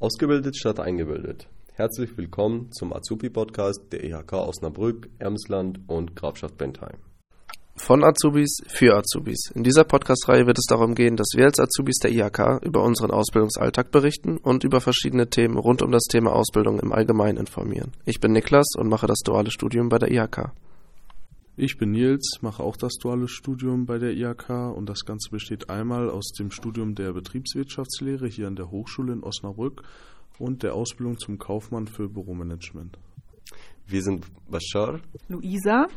Ausgebildet statt eingebildet. Herzlich willkommen zum Azubi-Podcast der IHK Osnabrück, Emsland und Grafschaft Bentheim. Von Azubis für Azubis. In dieser Podcast-Reihe wird es darum gehen, dass wir als Azubis der IHK über unseren Ausbildungsalltag berichten und über verschiedene Themen rund um das Thema Ausbildung im Allgemeinen informieren. Ich bin Niklas und mache das duale Studium bei der IHK. Ich bin Nils, mache auch das duale Studium bei der IHK und das Ganze besteht einmal aus dem Studium der Betriebswirtschaftslehre hier an der Hochschule in Osnabrück und der Ausbildung zum Kaufmann für Büromanagement. Wir sind Bashar, Luisa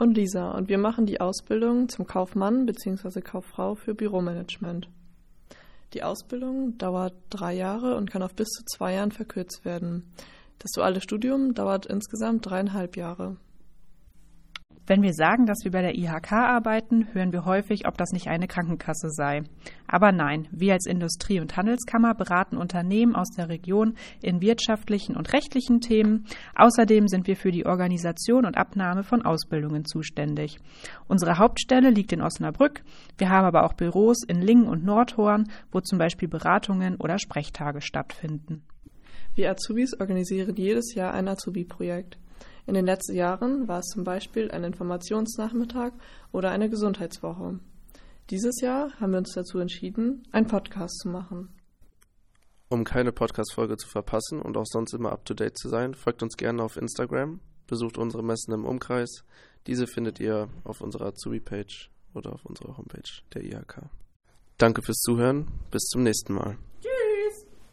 und Lisa und wir machen die Ausbildung zum Kaufmann bzw. Kauffrau für Büromanagement. Die Ausbildung dauert drei Jahre und kann auf bis zu zwei Jahren verkürzt werden. Das duale Studium dauert insgesamt dreieinhalb Jahre. Wenn wir sagen, dass wir bei der IHK arbeiten, hören wir häufig, ob das nicht eine Krankenkasse sei. Aber nein, wir als Industrie- und Handelskammer beraten Unternehmen aus der Region in wirtschaftlichen und rechtlichen Themen. Außerdem sind wir für die Organisation und Abnahme von Ausbildungen zuständig. Unsere Hauptstelle liegt in Osnabrück. Wir haben aber auch Büros in Lingen und Nordhorn, wo zum Beispiel Beratungen oder Sprechtage stattfinden. Wir Azubis organisieren jedes Jahr ein Azubi-Projekt. In den letzten Jahren war es zum Beispiel ein Informationsnachmittag oder eine Gesundheitswoche. Dieses Jahr haben wir uns dazu entschieden, einen Podcast zu machen. Um keine Podcast-Folge zu verpassen und auch sonst immer up to date zu sein, folgt uns gerne auf Instagram, besucht unsere Messen im Umkreis. Diese findet ihr auf unserer Azubi-Page oder auf unserer Homepage der IHK. Danke fürs Zuhören, bis zum nächsten Mal.